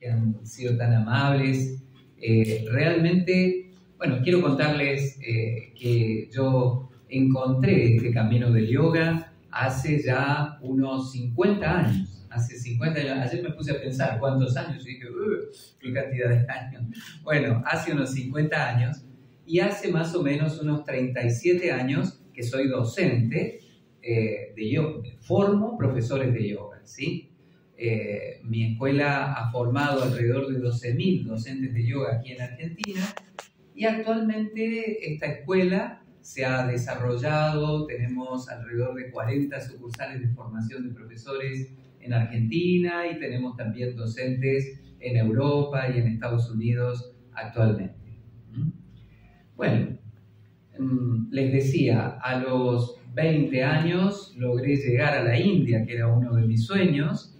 que han sido tan amables. Eh, realmente, bueno, quiero contarles eh, que yo encontré este camino del yoga hace ya unos 50 años. Hace 50 años, ayer me puse a pensar cuántos años y dije, qué cantidad de años. Bueno, hace unos 50 años y hace más o menos unos 37 años que soy docente eh, de yoga, formo profesores de yoga, ¿sí? Eh, mi escuela ha formado alrededor de 12.000 docentes de yoga aquí en Argentina y actualmente esta escuela se ha desarrollado, tenemos alrededor de 40 sucursales de formación de profesores en Argentina y tenemos también docentes en Europa y en Estados Unidos actualmente. ¿Mm? Bueno, mm, les decía, a los 20 años logré llegar a la India, que era uno de mis sueños,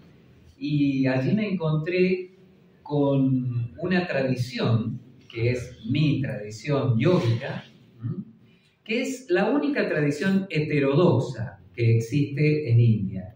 y allí me encontré con una tradición, que es mi tradición yógica, que es la única tradición heterodoxa que existe en India.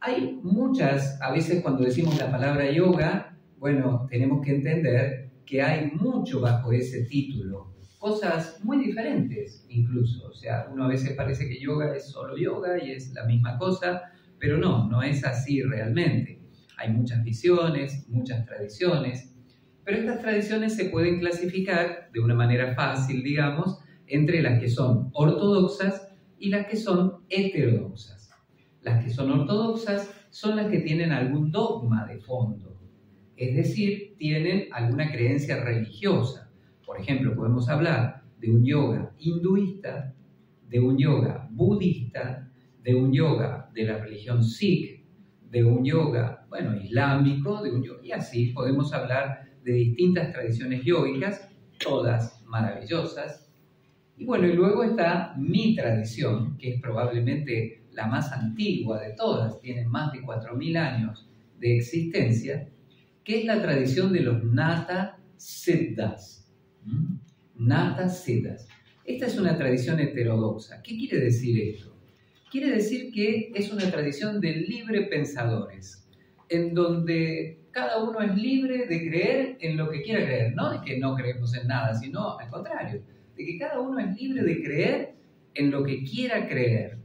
Hay muchas, a veces cuando decimos la palabra yoga, bueno, tenemos que entender que hay mucho bajo ese título, cosas muy diferentes incluso, o sea, uno a veces parece que yoga es solo yoga y es la misma cosa, pero no, no es así realmente. Hay muchas visiones, muchas tradiciones, pero estas tradiciones se pueden clasificar de una manera fácil, digamos, entre las que son ortodoxas y las que son heterodoxas. Las que son ortodoxas son las que tienen algún dogma de fondo, es decir, tienen alguna creencia religiosa. Por ejemplo, podemos hablar de un yoga hinduista, de un yoga budista, de un yoga de la religión sikh, de un yoga, bueno, islámico, y así podemos hablar de distintas tradiciones yógicas, todas maravillosas. Y bueno, y luego está mi tradición, que es probablemente la más antigua de todas, tiene más de 4.000 años de existencia, que es la tradición de los Nata Siddhas. Nata Siddhas. Esta es una tradición heterodoxa. ¿Qué quiere decir esto? quiere decir que es una tradición de libre pensadores, en donde cada uno es libre de creer en lo que quiera creer, no de que no creemos en nada, sino al contrario, de que cada uno es libre de creer en lo que quiera creer,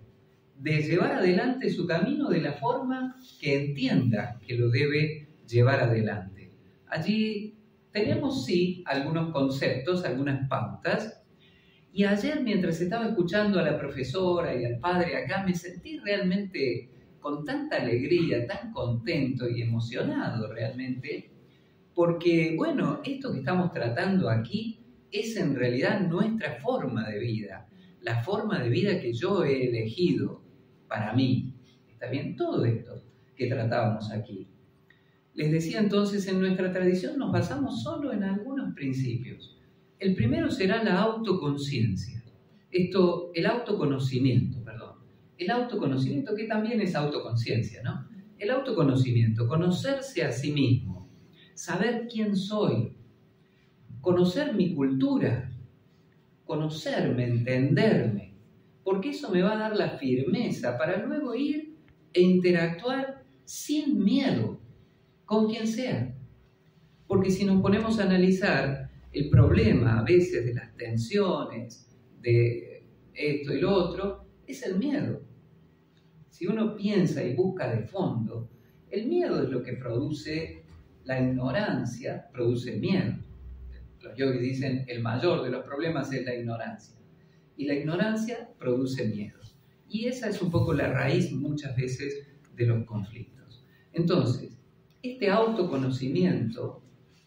de llevar adelante su camino de la forma que entienda que lo debe llevar adelante. Allí tenemos sí algunos conceptos, algunas pautas, y ayer mientras estaba escuchando a la profesora y al padre acá, me sentí realmente con tanta alegría, tan contento y emocionado realmente, porque bueno, esto que estamos tratando aquí es en realidad nuestra forma de vida, la forma de vida que yo he elegido para mí. ¿Está bien? Todo esto que tratábamos aquí. Les decía entonces, en nuestra tradición nos basamos solo en algunos principios el primero será la autoconciencia. Esto, el autoconocimiento. El autoconocimiento que también es autoconciencia, ¿no? El autoconocimiento, conocerse a sí mismo, saber quién soy, conocer mi cultura, conocerme, entenderme, porque eso me va a dar la firmeza para luego ir e interactuar sin miedo con quien sea. Porque si nos ponemos a analizar, el problema a veces de las tensiones, de esto y lo otro, es el miedo. Si uno piensa y busca de fondo, el miedo es lo que produce la ignorancia, produce miedo. Los yogis dicen el mayor de los problemas es la ignorancia. Y la ignorancia produce miedo. Y esa es un poco la raíz muchas veces de los conflictos. Entonces, este autoconocimiento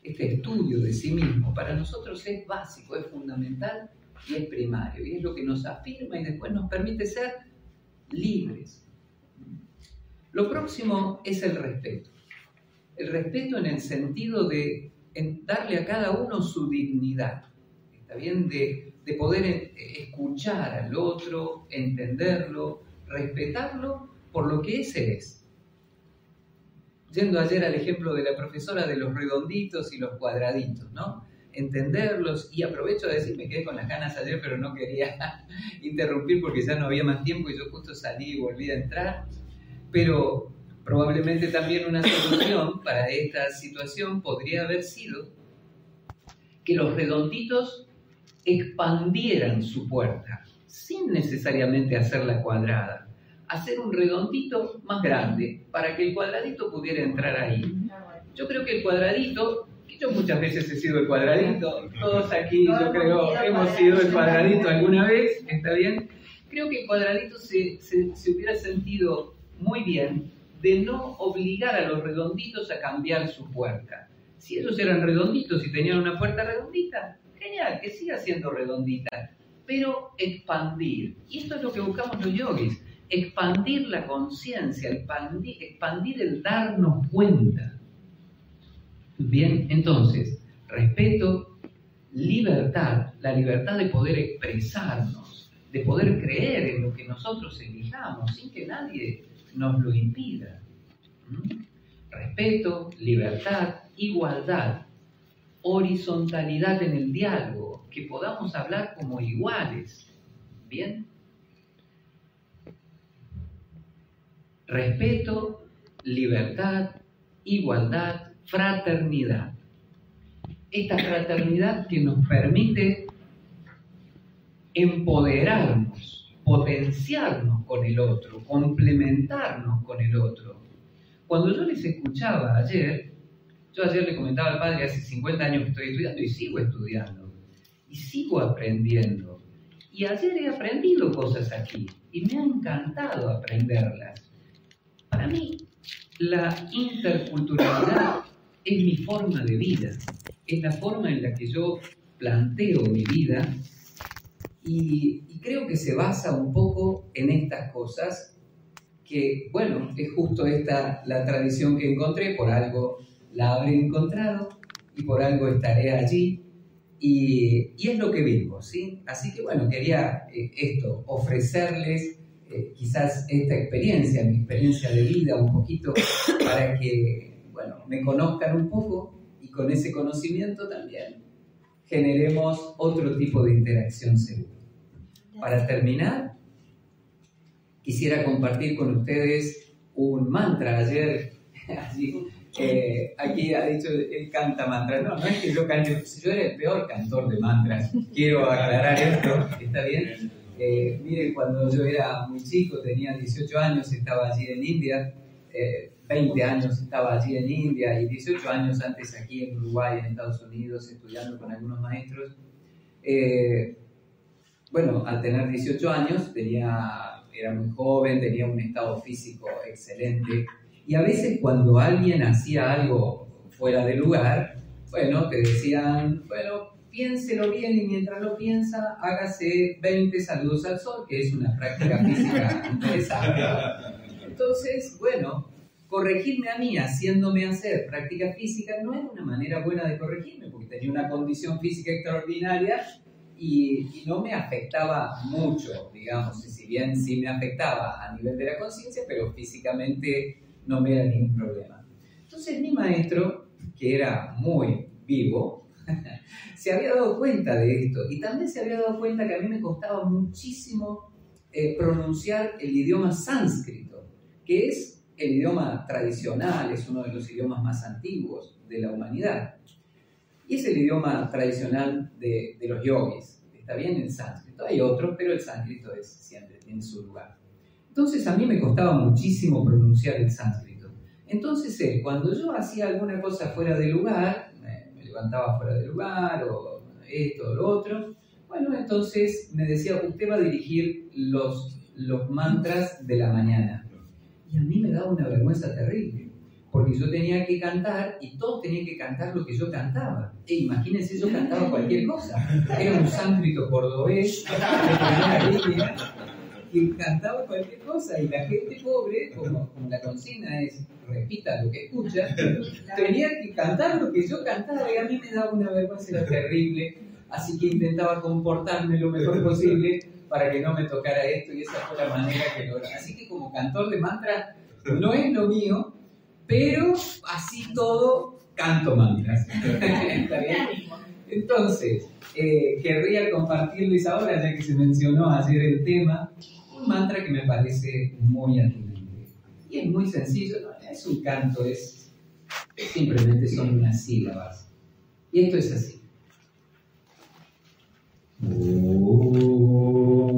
este estudio de sí mismo para nosotros es básico, es fundamental y es primario. Y es lo que nos afirma y después nos permite ser libres. Lo próximo es el respeto. El respeto en el sentido de darle a cada uno su dignidad. ¿Está bien? De, de poder eh, escuchar al otro, entenderlo, respetarlo por lo que ese es yendo ayer al ejemplo de la profesora de los redonditos y los cuadraditos, ¿no? Entenderlos y aprovecho de decir, me quedé con las ganas ayer, pero no quería interrumpir porque ya no había más tiempo y yo justo salí y volví a entrar. Pero probablemente también una solución para esta situación podría haber sido que los redonditos expandieran su puerta, sin necesariamente hacerla cuadrada, hacer un redondito más grande para que el cuadradito pudiera entrar ahí. Yo creo que el cuadradito, yo muchas veces he sido el cuadradito, todos aquí yo creo hemos sido el cuadradito alguna vez, ¿está bien? Creo que el cuadradito se, se hubiera sentido muy bien de no obligar a los redonditos a cambiar su puerta. Si ellos eran redonditos y tenían una puerta redondita, genial, que siga siendo redondita, pero expandir. Y esto es lo que buscamos los yogis, expandir la conciencia, expandir, expandir el darnos cuenta. Bien, entonces, respeto, libertad, la libertad de poder expresarnos, de poder creer en lo que nosotros elijamos sin que nadie nos lo impida. ¿Mm? Respeto, libertad, igualdad, horizontalidad en el diálogo, que podamos hablar como iguales. ¿Bien? Respeto, libertad, igualdad, fraternidad. Esta fraternidad que nos permite empoderarnos, potenciarnos con el otro, complementarnos con el otro. Cuando yo les escuchaba ayer, yo ayer le comentaba al padre, hace 50 años que estoy estudiando y sigo estudiando, y sigo aprendiendo. Y ayer he aprendido cosas aquí, y me ha encantado aprenderlas. Para mí, la interculturalidad es mi forma de vida, es la forma en la que yo planteo mi vida. Y, creo que se basa un poco en estas cosas que, bueno, es justo esta la tradición que encontré, por algo la habré encontrado y por algo estaré allí. Y, y es lo que vivo, ¿sí? Así que, bueno, quería eh, esto, ofrecerles eh, quizás esta experiencia, mi experiencia de vida un poquito, para que, bueno, me conozcan un poco y con ese conocimiento también generemos otro tipo de interacción segura. Para terminar, quisiera compartir con ustedes un mantra. Ayer, eh, aquí ha dicho, él canta mantra. No, no es que yo cante, yo era el peor cantor de mantras. Quiero aclarar esto, ¿está bien? Eh, miren, cuando yo era muy chico, tenía 18 años, estaba allí en India. 20 eh, años estaba allí en India y 18 años antes aquí en Uruguay, en Estados Unidos, estudiando con algunos maestros. Eh, bueno, al tener 18 años tenía, era muy joven, tenía un estado físico excelente y a veces cuando alguien hacía algo fuera de lugar, bueno, te decían, bueno, piénselo bien y mientras lo piensa, hágase 20 saludos al sol, que es una práctica física interesante. Entonces, bueno, corregirme a mí haciéndome hacer práctica física no era una manera buena de corregirme, porque tenía una condición física extraordinaria y, no me afectaba mucho, digamos, si bien sí me afectaba a nivel de la conciencia, pero físicamente no me era ningún problema. Entonces mi maestro, que era muy vivo, se había dado cuenta de esto y también se había dado cuenta que a mí me costaba muchísimo eh, pronunciar el idioma sánscrito, que es el idioma tradicional, es uno de los idiomas más antiguos de la humanidad. Y es el idioma tradicional de, los yogis. Está bien el sánscrito. Hay otros, pero el sánscrito es siempre tiene su lugar. Entonces a mí me costaba muchísimo pronunciar el sánscrito. Entonces él, cuando yo hacía alguna cosa fuera de lugar, me levantaba fuera de lugar o esto o lo otro, bueno, entonces me decía, usted va a dirigir los, los mantras de la mañana. Y a mí me daba una vergüenza terrible porque yo tenía que cantar y todos tenían que cantar lo que yo cantaba. E imagínense, yo cantaba cualquier cosa. Era un sánscrito cordobés, que cantaba cualquier cosa y la gente pobre, como, la consigna es repita lo que escucha, tenía que cantar lo que yo cantaba y a mí me daba una vergüenza terrible, así que intentaba comportarme lo mejor posible para que no me tocara esto y esa fue la manera que logré. Así que como cantor de mantra no es lo mío, pero así todo canto mantras. ¿Está bien? Entonces, eh, querría compartirles ahora, ya que se mencionó ayer el tema, un mantra que me parece muy atinente. Y es muy sencillo, es un canto, es simplemente son unas sílabas. Y esto es así. Oh.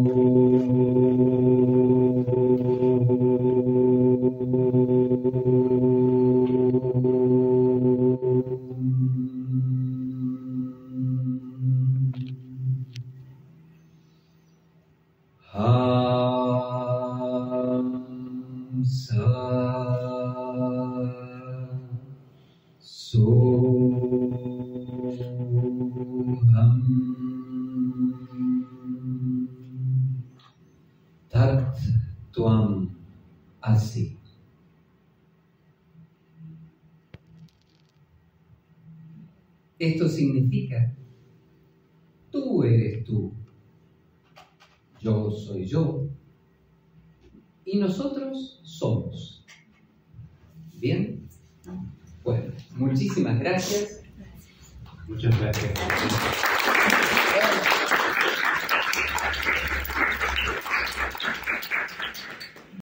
Esto significa, tú eres tú, yo soy yo y nosotros somos. ¿Bien? Bueno, muchísimas gracias. Muchas gracias.